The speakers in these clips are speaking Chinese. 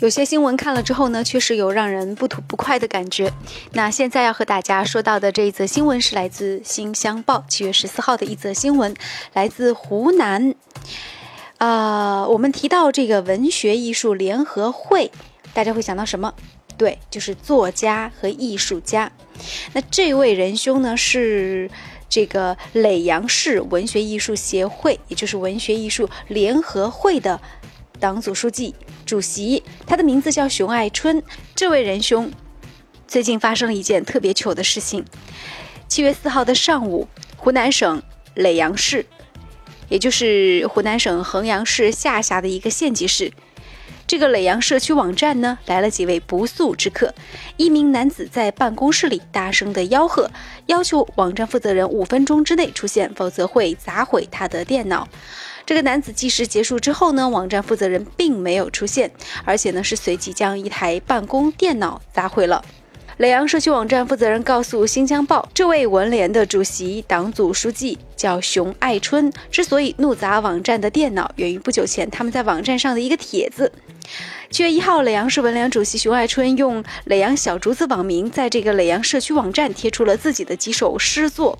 有些新闻看了之后呢，确实有让人不吐不快的感觉。那现在要和大家说到的这一则新闻是来自《新乡报》七月十四号的一则新闻，来自湖南。啊，我们提到这个文学艺术联合会，大家会想到什么？对，就是作家和艺术家。那这位仁兄呢，是这个耒阳市文学艺术协会，也就是文学艺术联合会的党组书记。主席，他的名字叫熊爱春。这位仁兄最近发生了一件特别糗的事情。七月四号的上午，湖南省耒阳市，也就是湖南省衡阳市下辖的一个县级市，这个耒阳社区网站呢，来了几位不速之客。一名男子在办公室里大声的吆喝，要求网站负责人五分钟之内出现，否则会砸毁他的电脑。这个男子计时结束之后呢，网站负责人并没有出现，而且呢是随即将一台办公电脑砸毁了。耒阳社区网站负责人告诉《新疆报》，这位文联的主席、党组书记叫熊爱春，之所以怒砸网站的电脑，源于不久前他们在网站上的一个帖子。七月一号，耒阳市文联主席熊爱春用“耒阳小竹子”网名，在这个耒阳社区网站贴出了自己的几首诗作。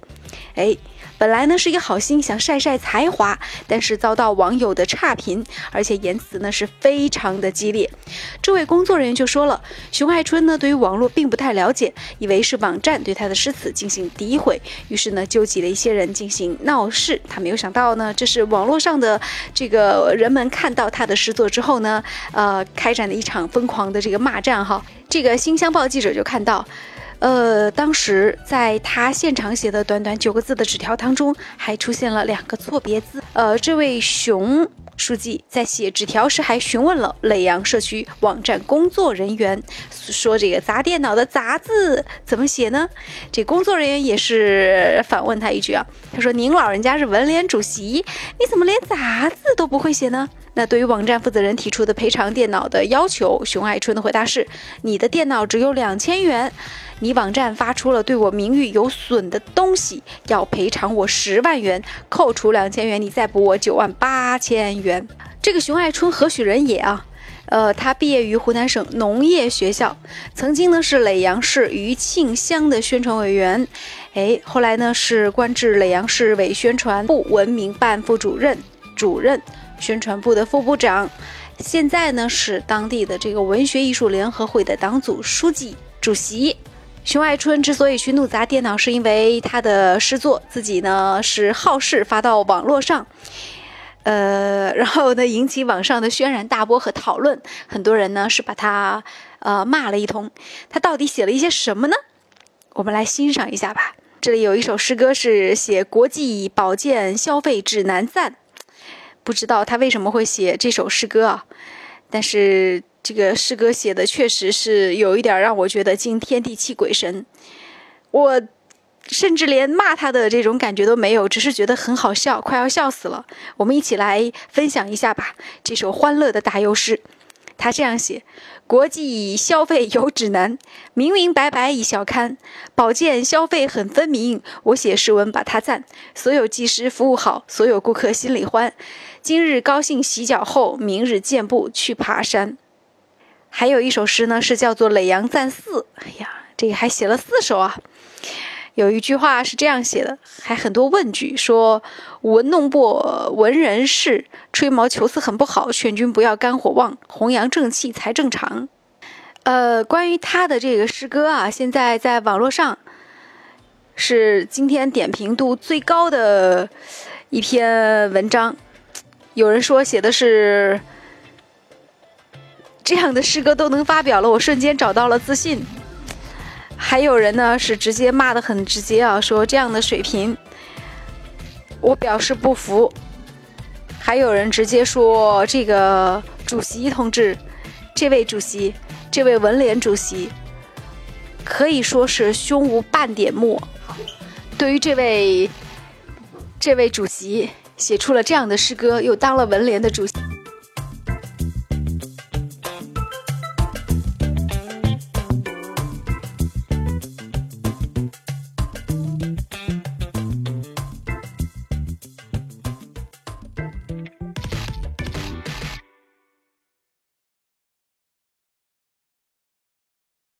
哎。本来呢是一个好心想晒晒才华，但是遭到网友的差评，而且言辞呢是非常的激烈。这位工作人员就说了，熊爱春呢对于网络并不太了解，以为是网站对他的诗词进行诋毁，于是呢纠集了一些人进行闹事。他没有想到呢，这是网络上的这个人们看到他的诗作之后呢，呃，开展了一场疯狂的这个骂战哈。这个新乡报记者就看到。呃，当时在他现场写的短短九个字的纸条当中，还出现了两个错别字。呃，这位熊书记在写纸条时还询问了耒阳社区网站工作人员，说这个砸电脑的“砸”字怎么写呢？这工作人员也是反问他一句啊，他说：“您老人家是文联主席，你怎么连‘砸’字都不会写呢？”那对于网站负责人提出的赔偿电脑的要求，熊爱春的回答是：“你的电脑只有两千元。”你网站发出了对我名誉有损的东西，要赔偿我十万元，扣除两千元，你再补我九万八千元。这个熊爱春何许人也啊？呃，他毕业于湖南省农业学校，曾经呢是耒阳市余庆乡的宣传委员，哎，后来呢是官至耒阳市委宣传部文明办副主任、主任、宣传部的副部长，现在呢是当地的这个文学艺术联合会的党组书记、主席。熊爱春之所以去怒砸电脑，是因为他的诗作自己呢是好事发到网络上，呃，然后呢引起网上的轩然大波和讨论，很多人呢是把他呃骂了一通。他到底写了一些什么呢？我们来欣赏一下吧。这里有一首诗歌是写国际保健消费指南赞，不知道他为什么会写这首诗歌啊？但是。这个诗歌写的确实是有一点让我觉得惊天地泣鬼神，我甚至连骂他的这种感觉都没有，只是觉得很好笑，快要笑死了。我们一起来分享一下吧，这首欢乐的大优诗。他这样写：国际消费有指南，明明白白一小刊，保健消费很分明。我写诗文把它赞，所有技师服务好，所有顾客心里欢。今日高兴洗脚后，明日健步去爬山。还有一首诗呢，是叫做《耒阳赞四》。哎呀，这个还写了四首啊！有一句话是这样写的，还很多问句，说“文弄薄，文人士吹毛求疵很不好，劝君不要肝火旺，弘扬正气才正常。”呃，关于他的这个诗歌啊，现在在网络上是今天点评度最高的一篇文章。有人说写的是。这样的诗歌都能发表了，我瞬间找到了自信。还有人呢是直接骂的很直接啊，说这样的水平，我表示不服。还有人直接说这个主席同志，这位主席，这位文联主席，可以说是胸无半点墨。对于这位这位主席写出了这样的诗歌，又当了文联的主席。